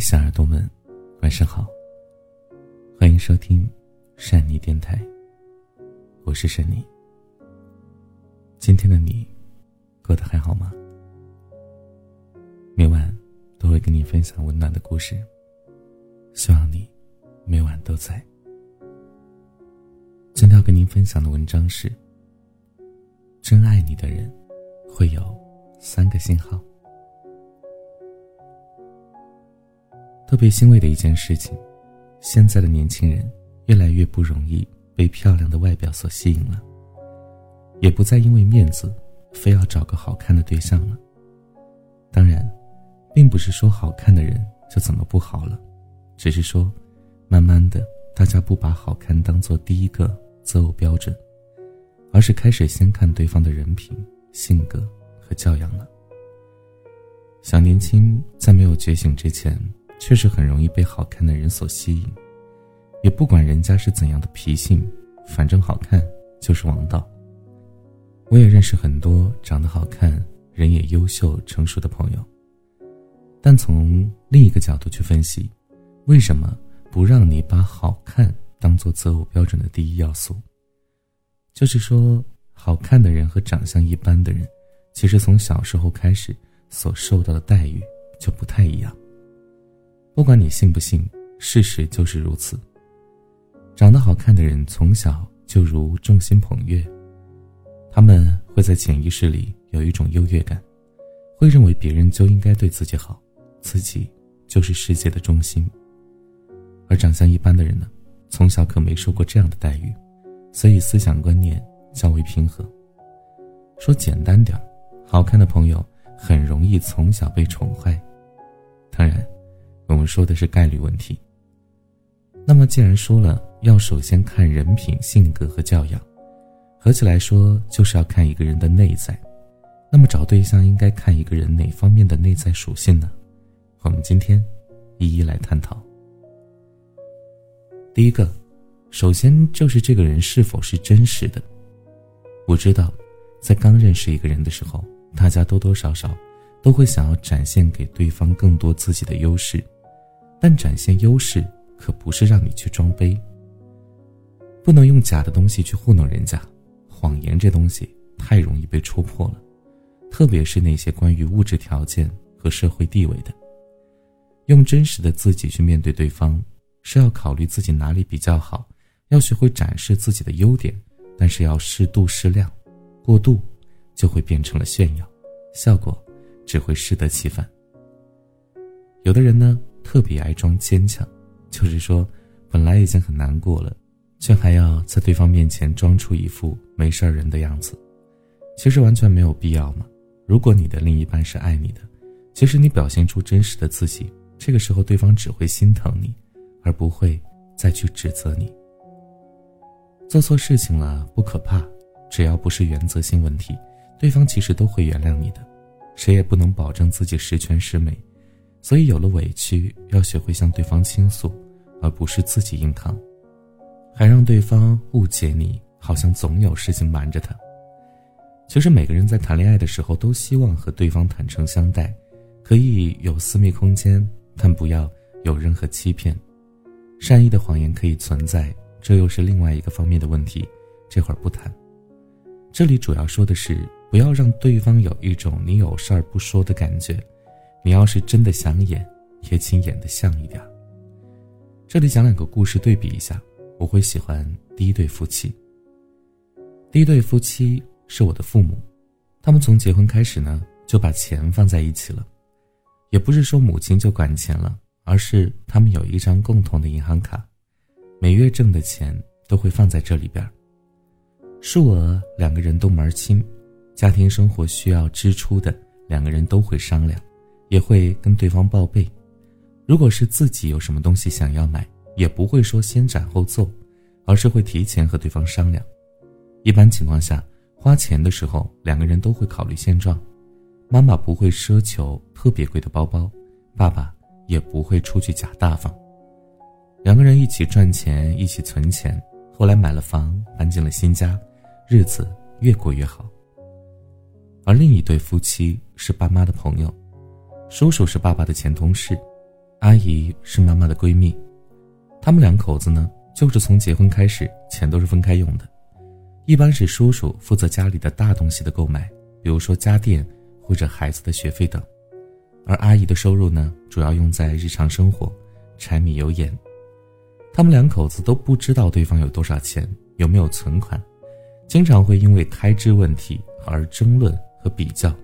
小耳朵们，晚上好。欢迎收听善妮电台，我是善妮。今天的你过得还好吗？每晚都会跟你分享温暖的故事，希望你每晚都在。今天要跟您分享的文章是：真爱你的人会有三个信号。特别欣慰的一件事情，现在的年轻人越来越不容易被漂亮的外表所吸引了，也不再因为面子非要找个好看的对象了。当然，并不是说好看的人就怎么不好了，只是说，慢慢的大家不把好看当做第一个择偶标准，而是开始先看对方的人品、性格和教养了。小年轻在没有觉醒之前。确实很容易被好看的人所吸引，也不管人家是怎样的脾性，反正好看就是王道。我也认识很多长得好看、人也优秀、成熟的朋友，但从另一个角度去分析，为什么不让你把好看当做择偶标准的第一要素？就是说，好看的人和长相一般的人，其实从小时候开始所受到的待遇就不太一样。不管你信不信，事实就是如此。长得好看的人从小就如众星捧月，他们会在潜意识里有一种优越感，会认为别人就应该对自己好，自己就是世界的中心。而长相一般的人呢，从小可没受过这样的待遇，所以思想观念较为平和。说简单点好看的朋友很容易从小被宠坏，当然。我们说的是概率问题。那么，既然说了要首先看人品、性格和教养，合起来说就是要看一个人的内在。那么，找对象应该看一个人哪方面的内在属性呢？我们今天一一来探讨。第一个，首先就是这个人是否是真实的。我知道，在刚认识一个人的时候，大家多多少少都会想要展现给对方更多自己的优势。但展现优势可不是让你去装杯，不能用假的东西去糊弄人家。谎言这东西太容易被戳破了，特别是那些关于物质条件和社会地位的。用真实的自己去面对对方，是要考虑自己哪里比较好，要学会展示自己的优点，但是要适度适量，过度就会变成了炫耀，效果只会适得其反。有的人呢？特别爱装坚强，就是说，本来已经很难过了，却还要在对方面前装出一副没事人的样子。其实完全没有必要嘛。如果你的另一半是爱你的，其实你表现出真实的自己，这个时候对方只会心疼你，而不会再去指责你。做错事情了不可怕，只要不是原则性问题，对方其实都会原谅你的。谁也不能保证自己十全十美。所以有了委屈，要学会向对方倾诉，而不是自己硬扛，还让对方误解你，好像总有事情瞒着他。其实每个人在谈恋爱的时候，都希望和对方坦诚相待，可以有私密空间，但不要有任何欺骗。善意的谎言可以存在，这又是另外一个方面的问题，这会儿不谈。这里主要说的是，不要让对方有一种你有事儿不说的感觉。你要是真的想演，也请演得像一点。这里讲两个故事对比一下，我会喜欢第一对夫妻。第一对夫妻是我的父母，他们从结婚开始呢就把钱放在一起了，也不是说母亲就管钱了，而是他们有一张共同的银行卡，每月挣的钱都会放在这里边。数额两个人都门清，家庭生活需要支出的两个人都会商量。也会跟对方报备，如果是自己有什么东西想要买，也不会说先斩后奏，而是会提前和对方商量。一般情况下，花钱的时候两个人都会考虑现状，妈妈不会奢求特别贵的包包，爸爸也不会出去假大方。两个人一起赚钱，一起存钱，后来买了房，搬进了新家，日子越过越好。而另一对夫妻是爸妈的朋友。叔叔是爸爸的前同事，阿姨是妈妈的闺蜜，他们两口子呢，就是从结婚开始，钱都是分开用的。一般是叔叔负责家里的大东西的购买，比如说家电或者孩子的学费等，而阿姨的收入呢，主要用在日常生活，柴米油盐。他们两口子都不知道对方有多少钱，有没有存款，经常会因为开支问题而争论和比较。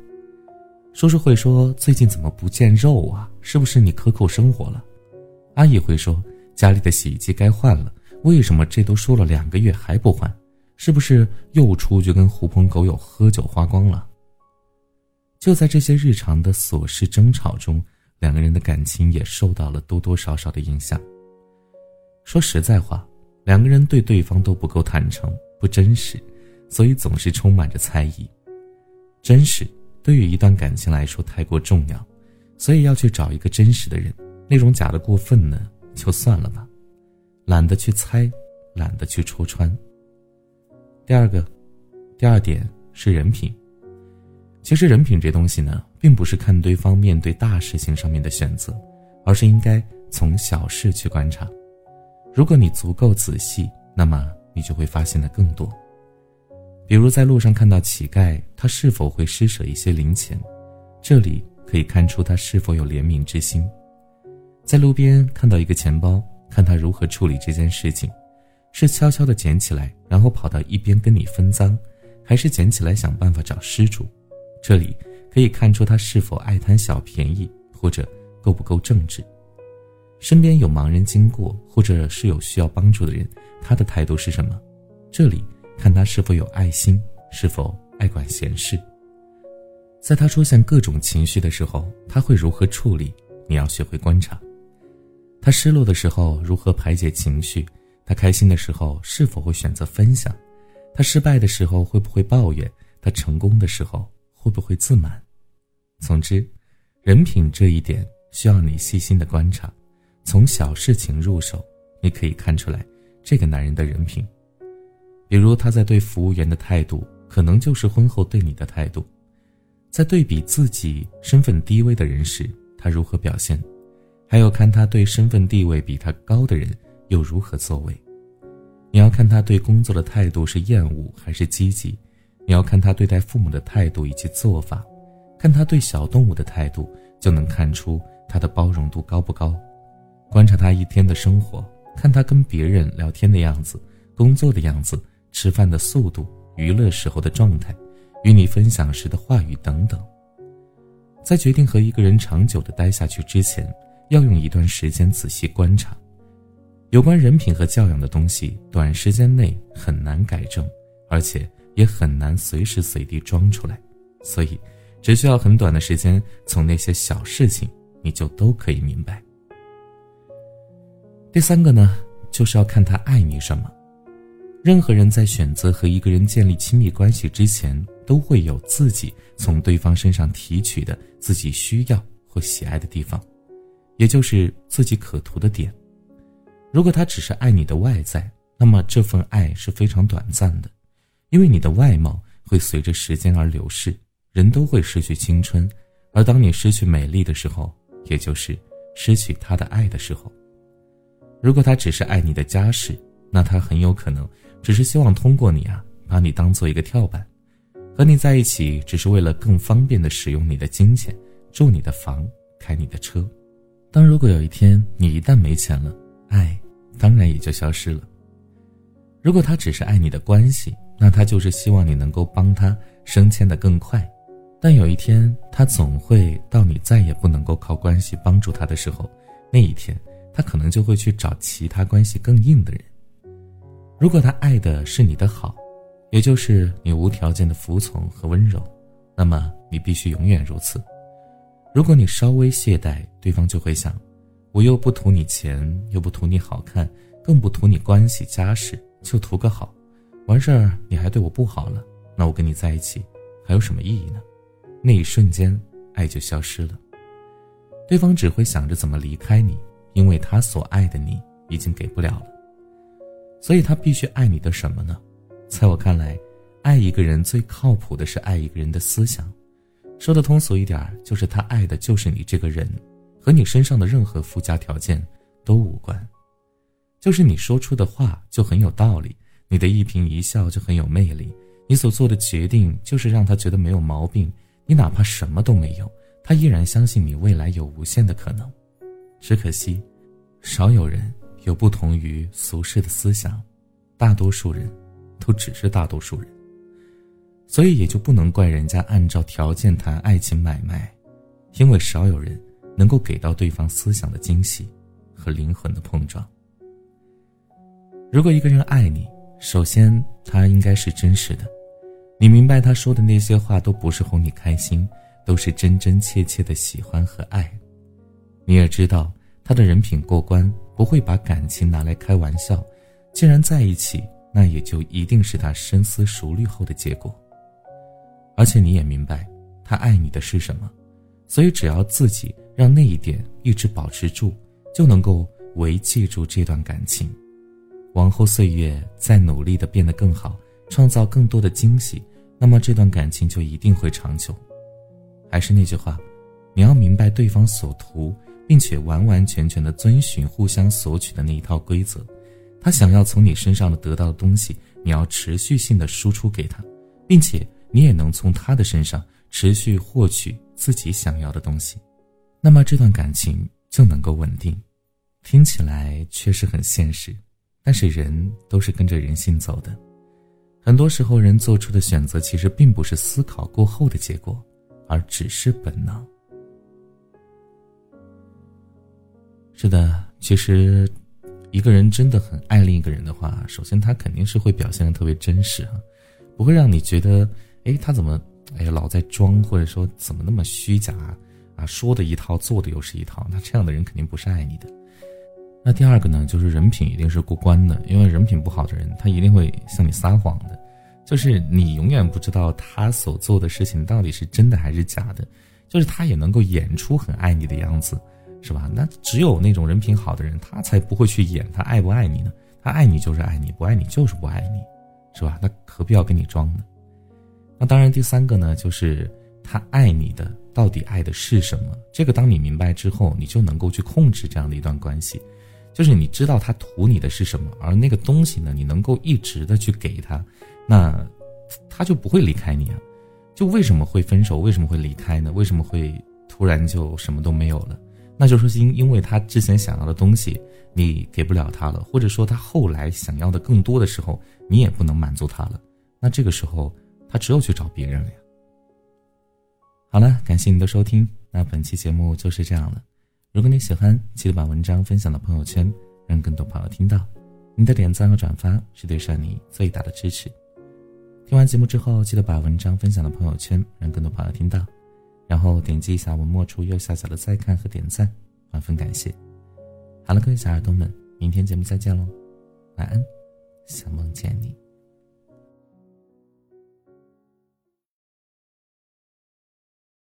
叔叔会说：“最近怎么不见肉啊？是不是你克扣生活了？”阿姨会说：“家里的洗衣机该换了，为什么这都说了两个月还不换？是不是又出去跟狐朋狗友喝酒花光了？”就在这些日常的琐事争吵中，两个人的感情也受到了多多少少的影响。说实在话，两个人对对方都不够坦诚、不真实，所以总是充满着猜疑。真实。对于一段感情来说太过重要，所以要去找一个真实的人。那种假的过分呢，就算了吧，懒得去猜，懒得去戳穿。第二个，第二点是人品。其实人品这东西呢，并不是看对方面对大事情上面的选择，而是应该从小事去观察。如果你足够仔细，那么你就会发现的更多。比如在路上看到乞丐，他是否会施舍一些零钱？这里可以看出他是否有怜悯之心。在路边看到一个钱包，看他如何处理这件事情：是悄悄地捡起来，然后跑到一边跟你分赃，还是捡起来想办法找失主？这里可以看出他是否爱贪小便宜，或者够不够正直。身边有盲人经过，或者是有需要帮助的人，他的态度是什么？这里。看他是否有爱心，是否爱管闲事。在他出现各种情绪的时候，他会如何处理？你要学会观察。他失落的时候如何排解情绪？他开心的时候是否会选择分享？他失败的时候会不会抱怨？他成功的时候会不会自满？总之，人品这一点需要你细心的观察，从小事情入手，你可以看出来这个男人的人品。比如他在对服务员的态度，可能就是婚后对你的态度；在对比自己身份低微的人时，他如何表现；还有看他对身份地位比他高的人又如何作为。你要看他对工作的态度是厌恶还是积极；你要看他对待父母的态度以及做法；看他对小动物的态度，就能看出他的包容度高不高。观察他一天的生活，看他跟别人聊天的样子，工作的样子。吃饭的速度、娱乐时候的状态、与你分享时的话语等等，在决定和一个人长久的待下去之前，要用一段时间仔细观察。有关人品和教养的东西，短时间内很难改正，而且也很难随时随地装出来，所以只需要很短的时间，从那些小事情你就都可以明白。第三个呢，就是要看他爱你什么。任何人在选择和一个人建立亲密关系之前，都会有自己从对方身上提取的自己需要或喜爱的地方，也就是自己可图的点。如果他只是爱你的外在，那么这份爱是非常短暂的，因为你的外貌会随着时间而流逝，人都会失去青春，而当你失去美丽的时候，也就是失去他的爱的时候。如果他只是爱你的家世，那他很有可能。只是希望通过你啊，把你当做一个跳板，和你在一起只是为了更方便的使用你的金钱，住你的房，开你的车。当如果有一天你一旦没钱了，爱当然也就消失了。如果他只是爱你的关系，那他就是希望你能够帮他升迁的更快。但有一天他总会到你再也不能够靠关系帮助他的时候，那一天他可能就会去找其他关系更硬的人。如果他爱的是你的好，也就是你无条件的服从和温柔，那么你必须永远如此。如果你稍微懈怠，对方就会想：我又不图你钱，又不图你好看，更不图你关系家世，就图个好。完事儿你还对我不好了，那我跟你在一起还有什么意义呢？那一瞬间，爱就消失了。对方只会想着怎么离开你，因为他所爱的你已经给不了了。所以他必须爱你的什么呢？在我看来，爱一个人最靠谱的是爱一个人的思想。说的通俗一点，就是他爱的就是你这个人，和你身上的任何附加条件都无关。就是你说出的话就很有道理，你的一颦一笑就很有魅力，你所做的决定就是让他觉得没有毛病。你哪怕什么都没有，他依然相信你未来有无限的可能。只可惜，少有人有不同于俗世的思想，大多数人都只是大多数人。所以也就不能怪人家按照条件谈爱情买卖，因为少有人能够给到对方思想的惊喜和灵魂的碰撞。如果一个人爱你，首先他应该是真实的，你明白他说的那些话都不是哄你开心，都是真真切切的喜欢和爱。你也知道他的人品过关，不会把感情拿来开玩笑。既然在一起，那也就一定是他深思熟虑后的结果。而且你也明白，他爱你的是什么，所以只要自己让那一点一直保持住，就能够维系住这段感情。往后岁月再努力的变得更好，创造更多的惊喜，那么这段感情就一定会长久。还是那句话，你要明白对方所图，并且完完全全的遵循互相索取的那一套规则。他想要从你身上得到的东西，你要持续性的输出给他，并且。你也能从他的身上持续获取自己想要的东西，那么这段感情就能够稳定。听起来确实很现实，但是人都是跟着人性走的，很多时候人做出的选择其实并不是思考过后的结果，而只是本能。是的，其实一个人真的很爱另一个人的话，首先他肯定是会表现的特别真实啊，不会让你觉得。哎，他怎么，哎呀，老在装，或者说怎么那么虚假啊？说的一套，做的又是一套，那这样的人肯定不是爱你的。那第二个呢，就是人品一定是过关的，因为人品不好的人，他一定会向你撒谎的，就是你永远不知道他所做的事情到底是真的还是假的，就是他也能够演出很爱你的样子，是吧？那只有那种人品好的人，他才不会去演他爱不爱你呢？他爱你就是爱你，不爱你就是不爱你，是吧？那何必要跟你装呢？那当然，第三个呢，就是他爱你的到底爱的是什么？这个当你明白之后，你就能够去控制这样的一段关系，就是你知道他图你的是什么，而那个东西呢，你能够一直的去给他，那他就不会离开你啊。就为什么会分手？为什么会离开呢？为什么会突然就什么都没有了？那就是因因为他之前想要的东西你给不了他了，或者说他后来想要的更多的时候，你也不能满足他了。那这个时候。他只有去找别人了呀。好了，感谢您的收听，那本期节目就是这样了。如果你喜欢，记得把文章分享到朋友圈，让更多朋友听到。你的点赞和转发是对善你最大的支持。听完节目之后，记得把文章分享到朋友圈，让更多朋友听到。然后点击一下我们末处右下角的再看和点赞万分感谢。好了各位小耳朵们明天节目再见喽。晚安小梦见你。